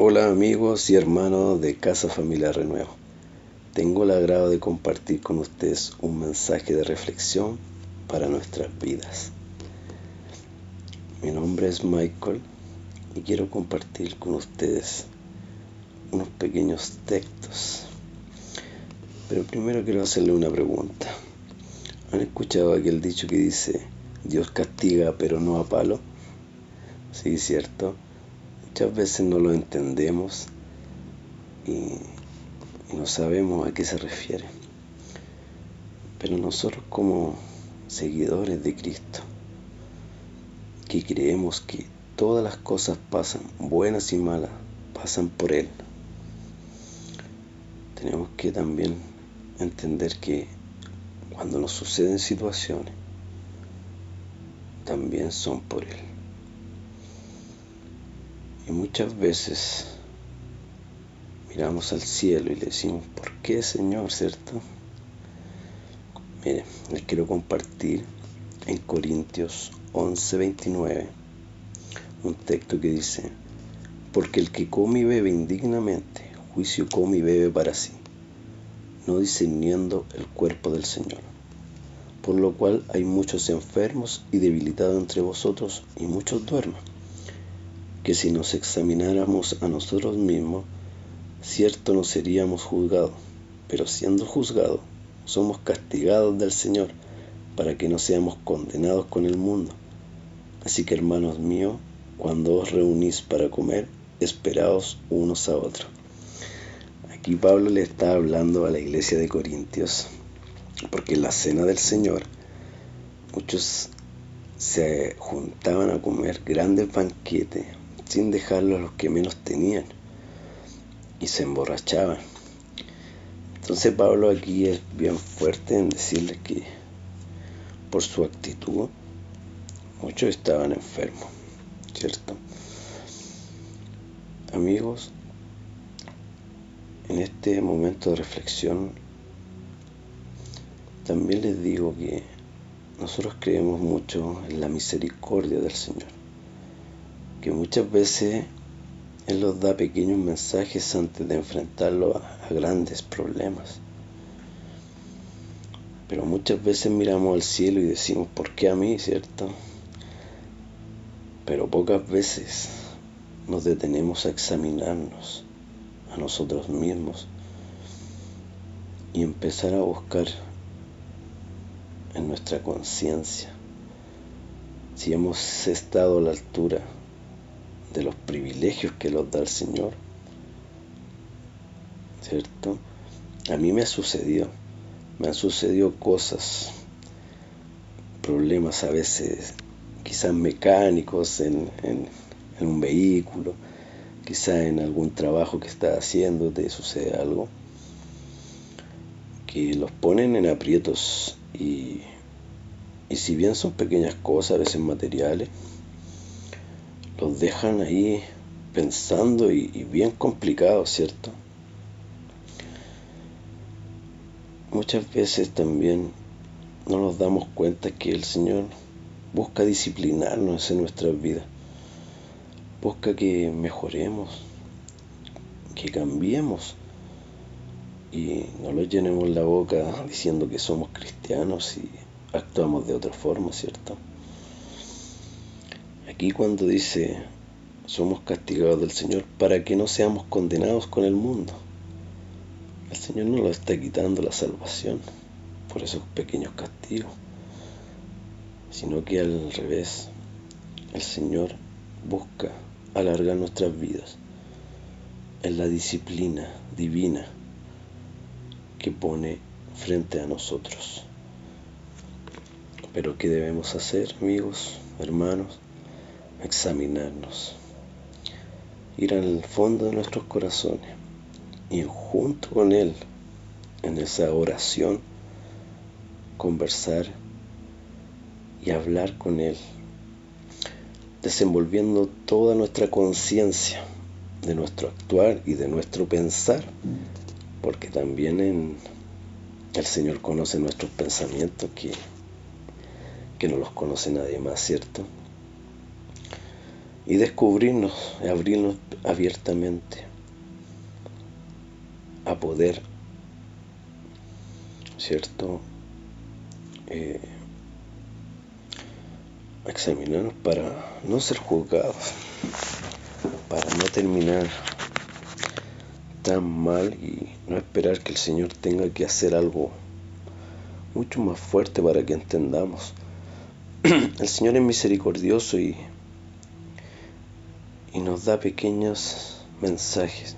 Hola amigos y hermanos de Casa Familia Renuevo. Tengo el agrado de compartir con ustedes un mensaje de reflexión para nuestras vidas. Mi nombre es Michael y quiero compartir con ustedes unos pequeños textos. Pero primero quiero hacerle una pregunta. ¿Han escuchado aquel dicho que dice, Dios castiga pero no a palo? Sí, cierto Muchas veces no lo entendemos y, no sabemos a qué se refiere. Pero nosotros como seguidores de Cristo, que creemos que todas las cosas pasan, buenas y malas, pasan por Él, tenemos que también entender que cuando nos suceden situaciones, también son por Él. Y muchas veces miramos al cielo y le decimos, ¿por qué Señor? ¿Cierto? Mire, les quiero compartir en Corintios 11:29 un texto que dice, porque el que come y bebe indignamente, juicio come y bebe para sí, no discerniendo el cuerpo del Señor. Por lo cual hay muchos enfermos y debilitados entre vosotros y muchos duermen que si nos examináramos a nosotros mismos, cierto no seríamos juzgados, pero siendo juzgados, somos castigados del Señor para que no seamos condenados con el mundo. Así que hermanos míos, cuando os reunís para comer, esperaos unos a otros. Aquí Pablo le está hablando a la iglesia de Corintios, porque en la cena del Señor muchos se juntaban a comer grandes banquetes sin dejarlo a los que menos tenían y se emborrachaban. Entonces Pablo aquí es bien fuerte en decirles que por su actitud muchos estaban enfermos, ¿cierto? Amigos, en este momento de reflexión también les digo que nosotros creemos mucho en la misericordia del Señor que muchas veces Él nos da pequeños mensajes antes de enfrentarlo a, grandes problemas. Pero muchas veces miramos al cielo y decimos, ¿por qué a mí, cierto? Pero pocas veces nos detenemos a examinarnos a nosotros mismos y empezar a buscar en nuestra conciencia si hemos estado a la altura de los privilegios que nos da el Señor. ¿Cierto? A mí me ha sucedido, me han sucedido cosas, problemas a veces, quizás mecánicos en, un vehículo, quizás en algún trabajo que estás haciendo te sucede algo, que los ponen en aprietos y, y si bien son pequeñas cosas, a veces materiales, los dejan ahí pensando y, bien complicados, ¿cierto? Muchas veces también no nos damos cuenta que el Señor busca disciplinarnos en nuestras vidas, busca que mejoremos, que cambiemos y no lo llenemos la boca diciendo que somos cristianos y actuamos de otra forma, ¿cierto? Aquí cuando dice somos castigados del Señor para que no seamos condenados con el mundo. El Señor no lo está quitando la salvación por esos pequeños castigos, sino que al revés, el Señor busca alargar nuestras vidas en la disciplina divina que pone frente a nosotros. Pero ¿qué debemos hacer, amigos, hermanos? Examinarnos, ir al fondo de nuestros corazones y junto con Él, en esa oración, conversar y hablar con Él, desenvolviendo toda nuestra conciencia de nuestro actuar y de nuestro pensar, porque también en el Señor conoce nuestros pensamientos que, que no los conoce nadie más, ¿cierto? Y descubrirnos, abrirnos abiertamente a poder, ¿cierto? Eh, examinarnos para no ser juzgados, para no terminar tan mal y no esperar que el Señor tenga que hacer algo mucho más fuerte para que entendamos. El Señor es misericordioso y, y nos da pequeños mensajes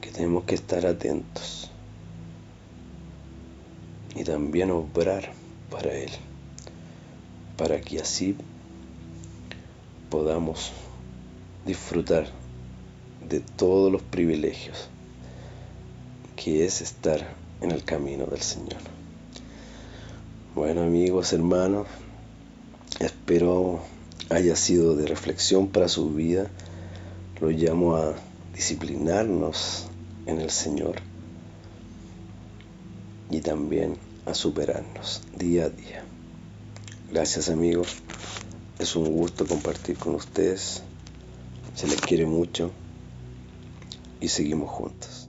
que tenemos que estar atentos y también obrar para Él, para que así podamos disfrutar de todos los privilegios que es estar en el camino del Señor. Bueno amigos, hermanos, espero haya sido de reflexión para su vida. Lo llamo a disciplinarnos en el Señor y también a superarnos día a día. Gracias amigos, es un gusto compartir con ustedes, se les quiere mucho y seguimos juntos.